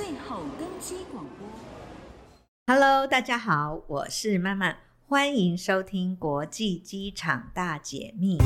最后更新广播。Hello，大家好，我是曼曼，欢迎收听国际机场大解密。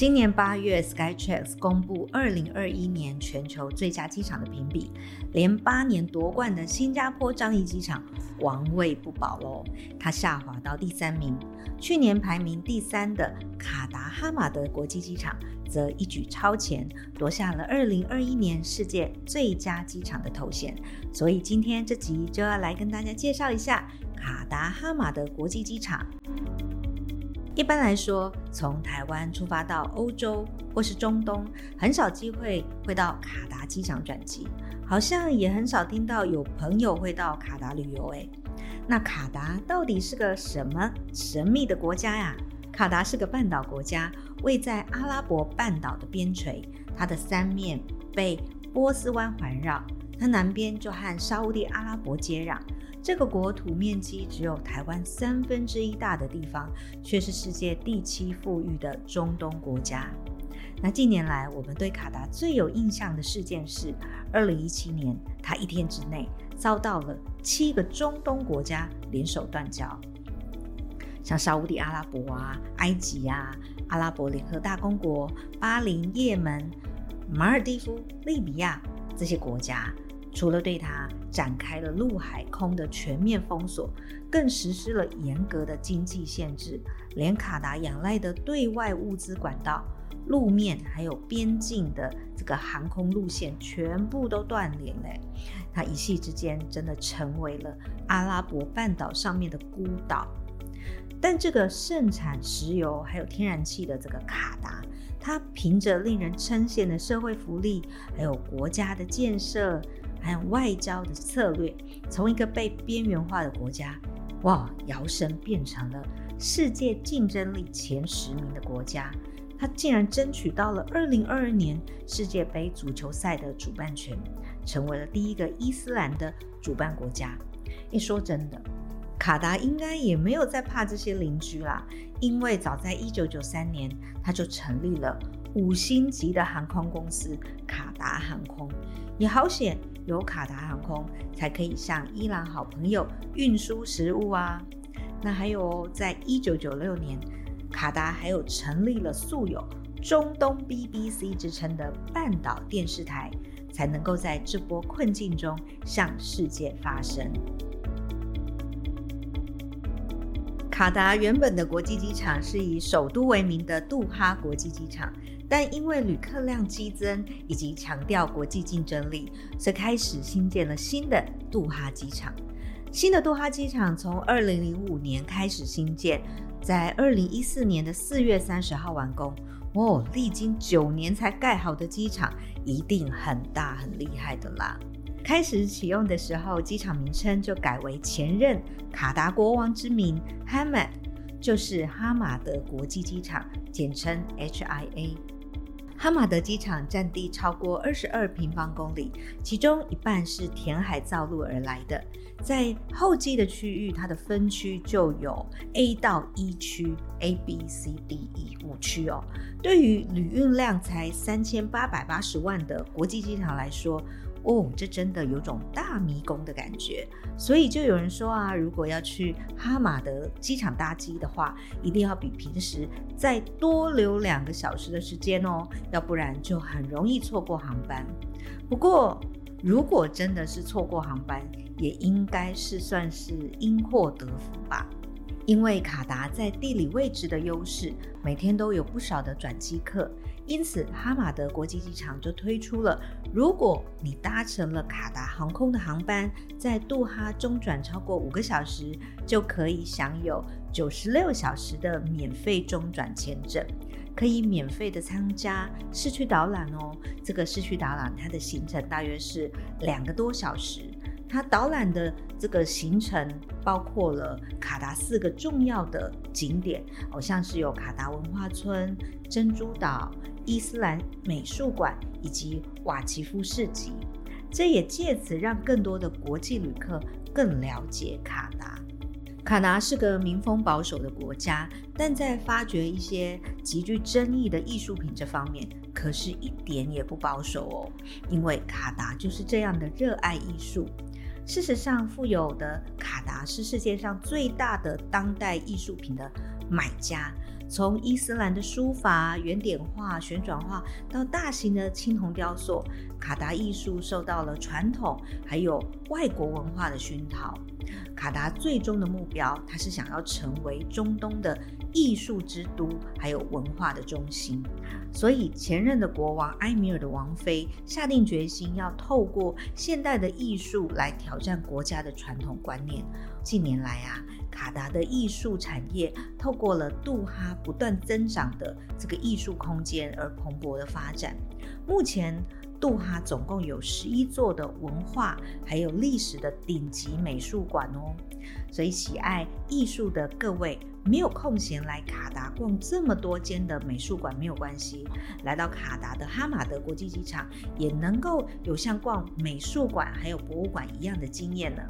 今年八月，Skytrax 公布二零二一年全球最佳机场的评比，连八年夺冠的新加坡樟宜机场王位不保喽，它下滑到第三名。去年排名第三的卡达哈马德国际机场则一举超前，夺下了二零二一年世界最佳机场的头衔。所以今天这集就要来跟大家介绍一下卡达哈马德国际机场。一般来说，从台湾出发到欧洲或是中东，很少机会会到卡达机场转机，好像也很少听到有朋友会到卡达旅游。诶，那卡达到底是个什么神秘的国家呀？卡达是个半岛国家，位在阿拉伯半岛的边陲，它的三面被波斯湾环绕，它南边就和沙乌地阿拉伯接壤。这个国土面积只有台湾三分之一大的地方，却是世界第七富裕的中东国家。那近年来，我们对卡达最有印象的事件是，二零一七年，他一天之内遭到了七个中东国家联手断交，像沙乌地阿拉伯啊、埃及啊、阿拉伯联合大公国、巴林、也门、马尔蒂夫、利比亚这些国家。除了对它展开了陆海空的全面封锁，更实施了严格的经济限制，连卡达仰赖的对外物资管道、路面还有边境的这个航空路线全部都断联了。它一夕之间真的成为了阿拉伯半岛上面的孤岛。但这个盛产石油还有天然气的这个卡达，它凭着令人称羡的社会福利，还有国家的建设。还有外交的策略，从一个被边缘化的国家，哇，摇身变成了世界竞争力前十名的国家。他竟然争取到了二零二二年世界杯足球赛的主办权，成为了第一个伊斯兰的主办国家。一说真的，卡达应该也没有在怕这些邻居啦，因为早在一九九三年，他就成立了五星级的航空公司卡达航空，也好险。有卡达航空，才可以向伊朗好朋友运输食物啊。那还有哦，在一九九六年，卡达还有成立了素有中东 BBC 之称的半岛电视台，才能够在这波困境中向世界发声。卡达原本的国际机场是以首都为名的杜哈国际机场。但因为旅客量激增以及强调国际竞争力，所以开始新建了新的杜哈机场。新的杜哈机场从二零零五年开始新建，在二零一四年的四月三十号完工。哦，历经九年才盖好的机场，一定很大很厉害的啦！开始启用的时候，机场名称就改为前任卡达国王之名 Hamad，就是哈马德国际机场，简称 HIA。哈马德机场占地超过二十二平方公里，其中一半是填海造陆而来的。在候机的区域，它的分区就有 A 到 E 区，A、B、C、D、E 五区哦。对于旅运量才三千八百八十万的国际机场来说，哦，这真的有种大迷宫的感觉，所以就有人说啊，如果要去哈马德机场搭机的话，一定要比平时再多留两个小时的时间哦，要不然就很容易错过航班。不过，如果真的是错过航班，也应该是算是因祸得福吧。因为卡达在地理位置的优势，每天都有不少的转机客，因此哈马德国际机场就推出了，如果你搭乘了卡达航空的航班，在杜哈中转超过五个小时，就可以享有九十六小时的免费中转签证，可以免费的参加市区导览哦。这个市区导览它的行程大约是两个多小时。它导览的这个行程包括了卡达四个重要的景点，好像是有卡达文化村、珍珠岛、伊斯兰美术馆以及瓦奇夫市集。这也借此让更多的国际旅客更了解卡达。卡达是个民风保守的国家，但在发掘一些极具争议的艺术品这方面，可是一点也不保守哦。因为卡达就是这样的热爱艺术。事实上，富有的卡达是世界上最大的当代艺术品的买家。从伊斯兰的书法、圆点画、旋转画到大型的青铜雕塑，卡达艺术受到了传统还有外国文化的熏陶。卡达最终的目标，它是想要成为中东的艺术之都，还有文化的中心。所以，前任的国王埃米尔的王妃下定决心要透过现代的艺术来挑战国家的传统观念。近年来啊，卡达的艺术产业透过了杜哈不断增长的这个艺术空间而蓬勃的发展。目前，杜哈总共有十一座的文化还有历史的顶级美术馆哦。所以，喜爱艺术的各位没有空闲来卡达逛这么多间的美术馆没有关系，来到卡达的哈马德国际机场也能够有像逛美术馆还有博物馆一样的经验呢。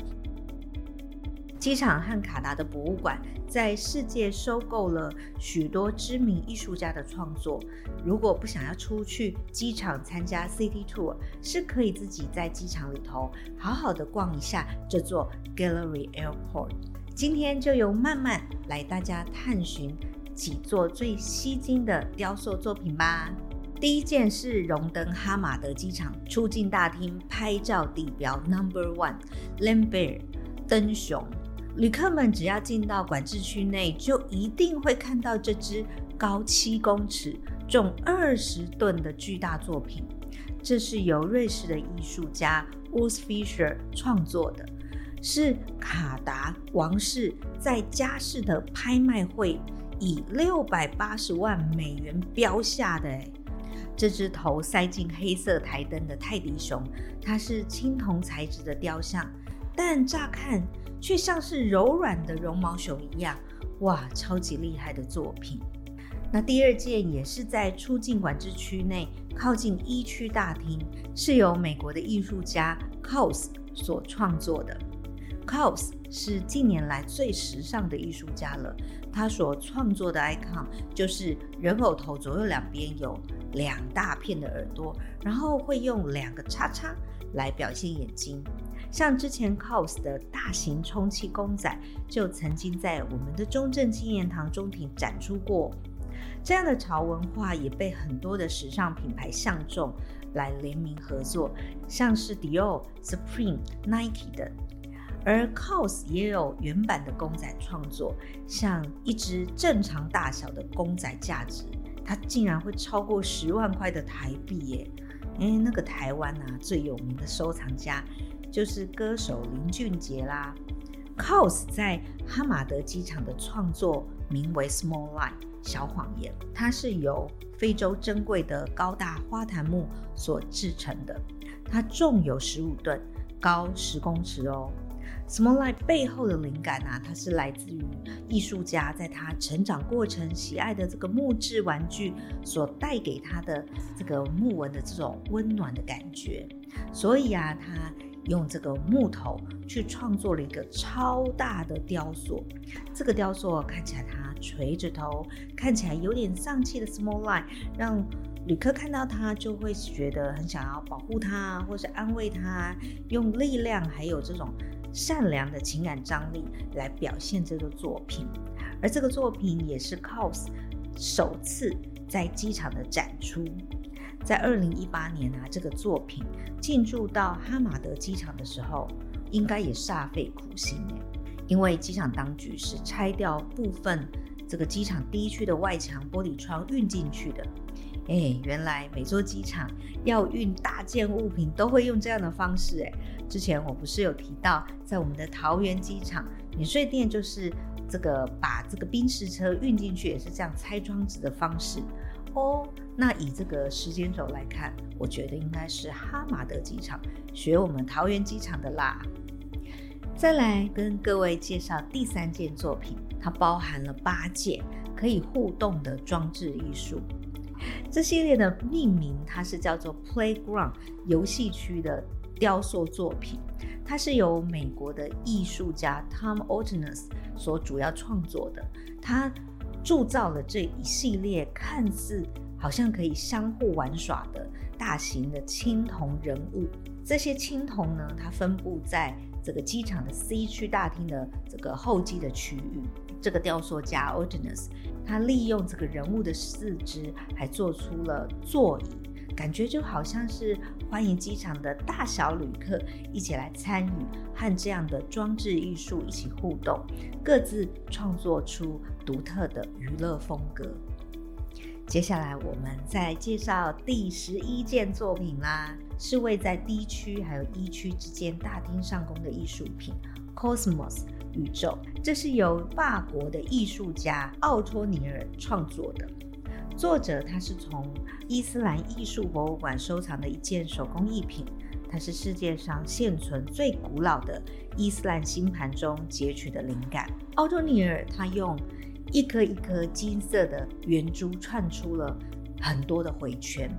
机场和卡达的博物馆在世界收购了许多知名艺术家的创作。如果不想要出去机场参加 City Tour，是可以自己在机场里头好好的逛一下这座 Gallery Airport。今天就由曼曼来大家探寻几座最吸睛的雕塑作品吧。第一件是荣登哈马德机场出境大厅拍照地标 Number One Lambert 灯熊。旅客们只要进到管制区内，就一定会看到这只高七公尺、重二十吨的巨大作品。这是由瑞士的艺术家 Urs Fischer 创作的，是卡达王室在佳士得拍卖会以六百八十万美元标下的。这只头塞进黑色台灯的泰迪熊，它是青铜材质的雕像，但乍看。却像是柔软的绒毛熊一样，哇，超级厉害的作品。那第二件也是在出境管制区内，靠近一区大厅，是由美国的艺术家 Kaws 所创作的。Kaws 是近年来最时尚的艺术家了，他所创作的 icon 就是人偶头左右两边有两大片的耳朵，然后会用两个叉叉来表现眼睛。像之前 Cos 的大型充气公仔，就曾经在我们的中正纪念堂中庭展出过。这样的潮文化也被很多的时尚品牌相中，来联名合作，像是 Dior、Supreme、Nike 等。而 Cos 也有原版的公仔创作，像一只正常大小的公仔，价值它竟然会超过十万块的台币耶！诶，那个台湾啊，最有名的收藏家。就是歌手林俊杰啦。，Cause 在哈马德机场的创作名为 Small Lie 小谎言，它是由非洲珍贵的高大花檀木所制成的，它重有十五吨，高十公尺哦。Small Lie 背后的灵感啊，它是来自于艺术家在他成长过程喜爱的这个木质玩具所带给他的这个木纹的这种温暖的感觉，所以啊，他。用这个木头去创作了一个超大的雕塑，这个雕塑看起来它垂着头，看起来有点丧气的 Small Lie，让旅客看到它就会觉得很想要保护它，或是安慰它，用力量还有这种善良的情感张力来表现这个作品。而这个作品也是 Cos 首次在机场的展出。在二零一八年啊，这个作品进驻到哈马德机场的时候，应该也煞费苦心，因为机场当局是拆掉部分这个机场第一区的外墙玻璃窗运进去的。哎，原来每座机场要运大件物品都会用这样的方式。哎，之前我不是有提到，在我们的桃园机场免税店，就是这个把这个宾士车运进去，也是这样拆装置的方式。哦，那以这个时间轴来看，我觉得应该是哈马德机场学我们桃园机场的啦。再来跟各位介绍第三件作品，它包含了八件可以互动的装置艺术。这系列的命名它是叫做 Playground 游戏区的雕塑作品，它是由美国的艺术家 Tom Ortness 所主要创作的。他铸造了这一系列看似好像可以相互玩耍的大型的青铜人物。这些青铜呢，它分布在这个机场的 C 区大厅的这个候机的区域。这个雕塑家 Ortness 他利用这个人物的四肢，还做出了座椅。感觉就好像是欢迎机场的大小旅客一起来参与，和这样的装置艺术一起互动，各自创作出独特的娱乐风格。接下来我们再介绍第十一件作品啦，是位在 D 区还有 E 区之间大厅上空的艺术品 Cosmos 宇宙，这是由法国的艺术家奥托尼尔创作的。作者他是从伊斯兰艺术博物馆收藏的一件手工艺品，它是世界上现存最古老的伊斯兰星盘中截取的灵感。奥托尼尔他用一颗一颗金色的圆珠串出了很多的回圈，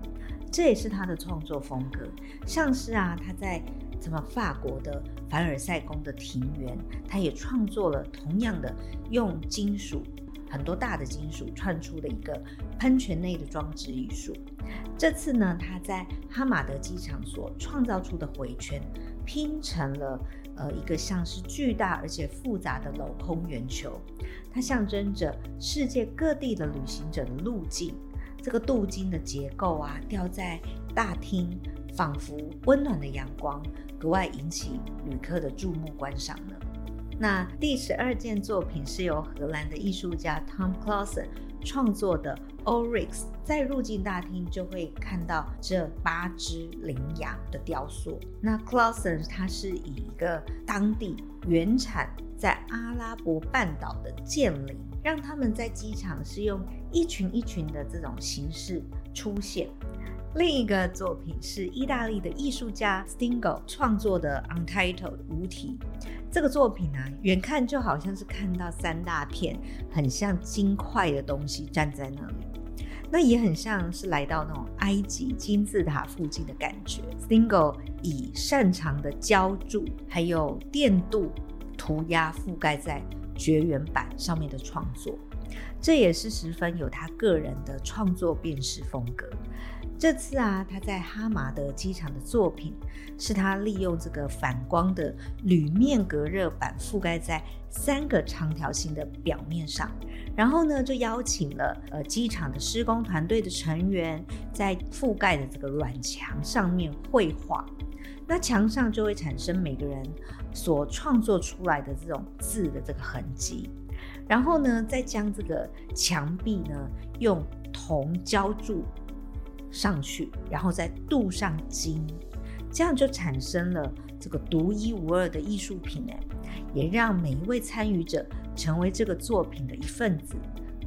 这也是他的创作风格。像是啊，他在什么法国的凡尔赛宫的庭园，他也创作了同样的用金属。很多大的金属串出的一个喷泉内的装置艺术。这次呢，他在哈马德机场所创造出的回圈，拼成了呃一个像是巨大而且复杂的镂空圆球。它象征着世界各地的旅行者的路径。这个镀金的结构啊，吊在大厅，仿佛温暖的阳光，格外引起旅客的注目观赏呢。那第十二件作品是由荷兰的艺术家 Tom Clausen 创作的 Oryx，在入境大厅就会看到这八只羚羊的雕塑。那 Clausen 他是以一个当地原产在阿拉伯半岛的剑羚，让他们在机场是用一群一群的这种形式出现。另一个作品是意大利的艺术家 Stingo 创作的 Untitled 无题。这个作品呢、啊，远看就好像是看到三大片很像金块的东西站在那里，那也很像是来到那种埃及金字塔附近的感觉。Stingo 以擅长的浇铸还有电镀涂鸦覆盖在绝缘板上面的创作，这也是十分有他个人的创作辨识风格。这次啊，他在哈马德机场的作品是他利用这个反光的铝面隔热板覆盖在三个长条形的表面上，然后呢，就邀请了呃机场的施工团队的成员在覆盖的这个软墙上面绘画，那墙上就会产生每个人所创作出来的这种字的这个痕迹，然后呢，再将这个墙壁呢用铜浇筑。上去，然后再镀上金，这样就产生了这个独一无二的艺术品哎，也让每一位参与者成为这个作品的一份子，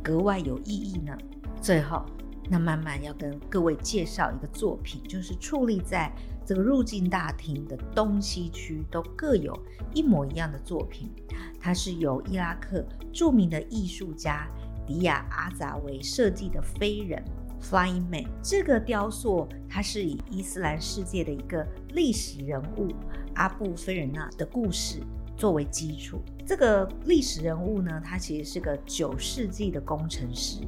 格外有意义呢。最后，那慢慢要跟各位介绍一个作品，就是矗立在这个入境大厅的东西区都各有一模一样的作品，它是由伊拉克著名的艺术家迪亚阿扎维设计的飞人。Flying Man 这个雕塑，它是以伊斯兰世界的一个历史人物阿布菲尔纳的故事作为基础。这个历史人物呢，他其实是个九世纪的工程师，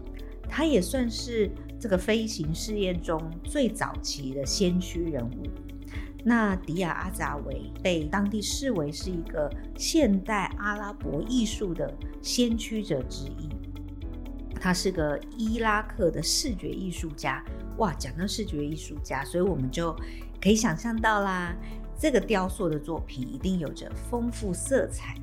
他也算是这个飞行试验中最早期的先驱人物。那迪亚阿扎维被当地视为是一个现代阿拉伯艺术的先驱者之一。他是个伊拉克的视觉艺术家，哇！讲到视觉艺术家，所以我们就可以想象到啦，这个雕塑的作品一定有着丰富色彩。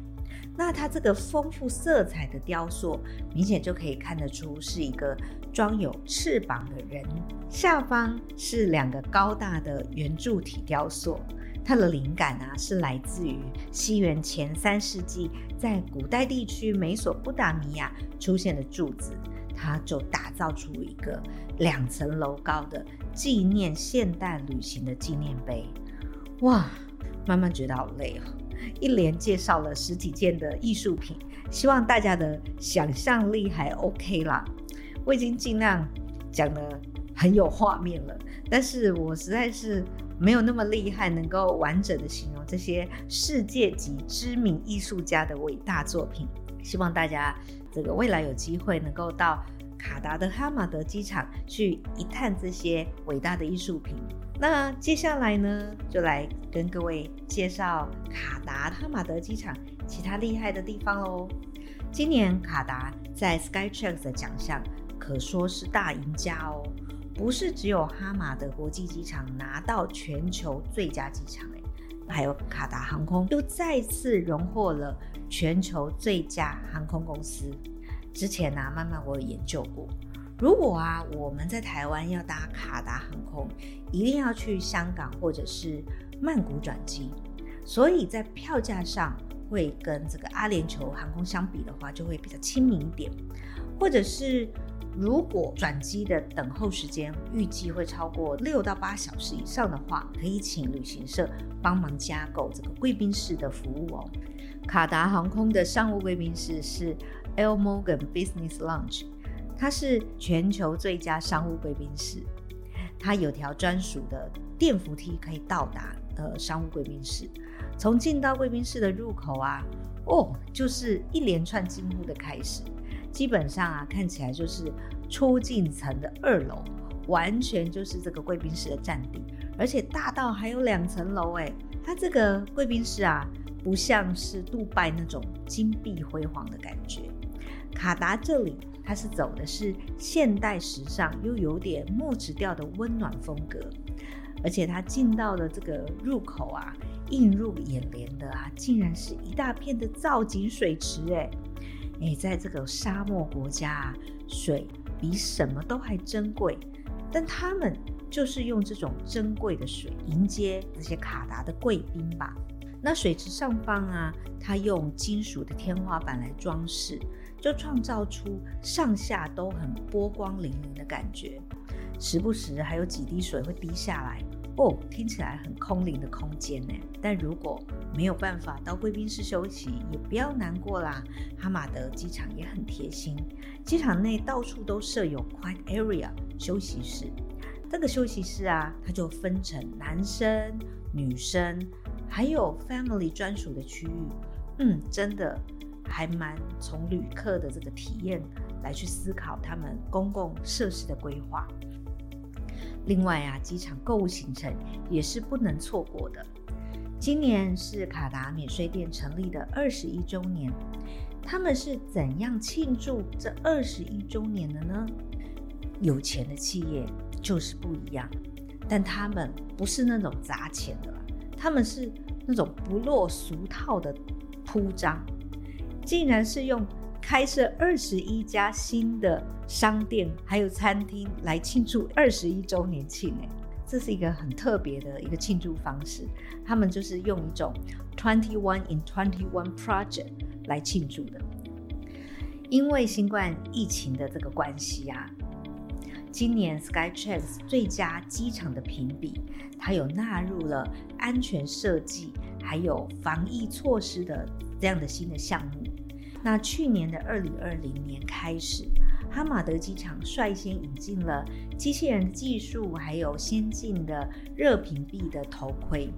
那他这个丰富色彩的雕塑，明显就可以看得出是一个装有翅膀的人，下方是两个高大的圆柱体雕塑。它的灵感啊，是来自于西元前三世纪，在古代地区美索不达米亚出现的柱子，它就打造出一个两层楼高的纪念现代旅行的纪念碑。哇，慢慢觉得好累哦！一连介绍了十几件的艺术品，希望大家的想象力还 OK 啦。我已经尽量讲得很有画面了，但是我实在是没有那么厉害，能够完整的形容这些世界级知名艺术家的伟大作品。希望大家这个未来有机会能够到卡达的哈马德机场去一探这些伟大的艺术品。那接下来呢，就来跟各位介绍卡达哈马德机场其他厉害的地方喽。今年卡达在 Skytrax 的奖项可说是大赢家哦。不是只有哈马德国际机场拿到全球最佳机场，还有卡达航空又再次荣获了全球最佳航空公司。之前呢、慢慢我有研究过，如果啊我们在台湾要搭卡达航空，一定要去香港或者是曼谷转机，所以在票价上会跟这个阿联酋航空相比的话，就会比较亲民一点，或者是。如果转机的等候时间预计会超过六到八小时以上的话，可以请旅行社帮忙加购这个贵宾室的服务哦。卡达航空的商务贵宾室是 Al Morgan Business Lounge，它是全球最佳商务贵宾室。它有条专属的电扶梯可以到达呃商务贵宾室。从进到贵宾室的入口啊，哦，就是一连串惊呼的开始。基本上啊，看起来就是出境层的二楼，完全就是这个贵宾室的占地，而且大到还有两层楼诶。它这个贵宾室啊，不像是杜拜那种金碧辉煌的感觉。卡达这里，它是走的是现代时尚又有点木质调的温暖风格，而且它进到了这个入口啊，映入眼帘的啊，竟然是一大片的造景水池诶。诶，在这个沙漠国家啊，水比什么都还珍贵，但他们就是用这种珍贵的水迎接那些卡达的贵宾吧。那水池上方啊，它用金属的天花板来装饰，就创造出上下都很波光粼粼的感觉，时不时还有几滴水会滴下来。哦，听起来很空灵的空间呢。但如果没有办法到贵宾室休息，也不要难过啦。哈马德机场也很贴心，机场内到处都设有 quiet area 休息室。这个休息室啊，它就分成男生、女生，还有 family 专属的区域。嗯，真的还蛮从旅客的这个体验来去思考他们公共设施的规划。另外啊，机场购物行程也是不能错过的。今年是卡达免税店成立的二十一周年，他们是怎样庆祝这二十一周年的呢？有钱的企业就是不一样，但他们不是那种砸钱的，他们是那种不落俗套的铺张，竟然是用。开设二十一家新的商店，还有餐厅来庆祝二十一周年庆，诶，这是一个很特别的一个庆祝方式。他们就是用一种 Twenty One in Twenty One Project 来庆祝的。因为新冠疫情的这个关系啊，今年 Skytrax 最佳机场的评比，它有纳入了安全设计还有防疫措施的这样的新的项目。那去年的二零二零年开始，哈马德机场率先引进了机器人技术，还有先进的热屏蔽的头盔。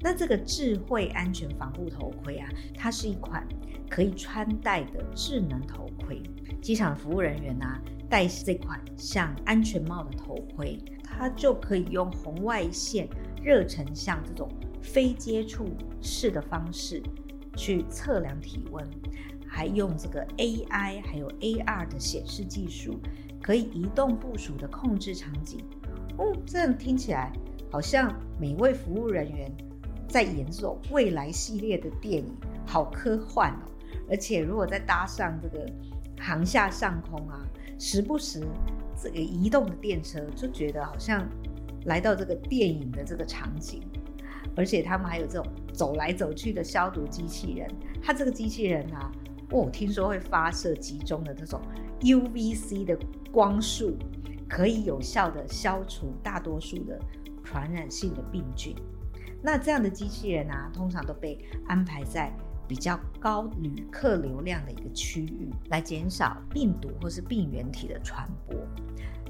那这个智慧安全防护头盔啊，它是一款可以穿戴的智能头盔。机场服务人员啊，戴这款像安全帽的头盔，它就可以用红外线热成像这种非接触式的方式去测量体温。还用这个 AI 还有 AR 的显示技术，可以移动部署的控制场景。哦，这样听起来好像每位服务人员在演这种未来系列的电影，好科幻哦！而且如果再搭上这个航厦上空啊，时不时这个移动的电车，就觉得好像来到这个电影的这个场景。而且他们还有这种走来走去的消毒机器人，它这个机器人啊。哦，听说会发射集中的这种 UVC 的光束，可以有效的消除大多数的传染性的病菌。那这样的机器人啊，通常都被安排在比较高旅客流量的一个区域，来减少病毒或是病原体的传播。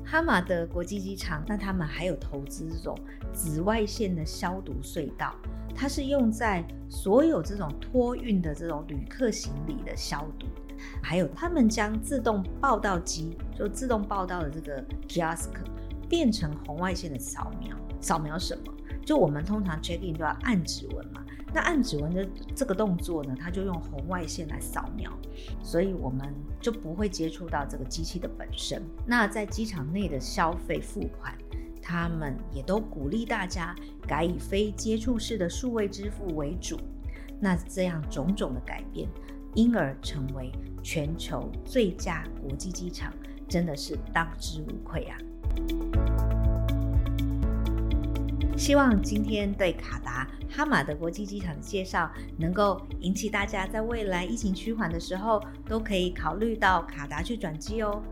哈马德国际机场，那他们还有投资这种紫外线的消毒隧道，它是用在所有这种托运的这种旅客行李的消毒。还有他们将自动报到机，就自动报到的这个 kiosk 变成红外线的扫描。扫描什么？就我们通常 check in 都要按指纹嘛。那按指纹的这个动作呢，它就用红外线来扫描，所以我们就不会接触到这个机器的本身。那在机场内的消费付款，他们也都鼓励大家改以非接触式的数位支付为主。那这样种种的改变，因而成为全球最佳国际机场，真的是当之无愧啊！希望今天对卡达哈马德国际机场的介绍，能够引起大家在未来疫情趋缓的时候，都可以考虑到卡达去转机哦。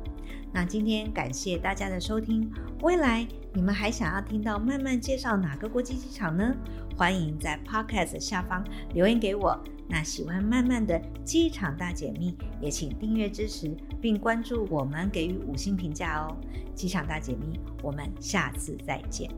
那今天感谢大家的收听，未来你们还想要听到曼曼介绍哪个国际机场呢？欢迎在 Podcast 下方留言给我。那喜欢曼曼的机场大解密，也请订阅支持，并关注我们，给予五星评价哦。机场大解密，我们下次再见。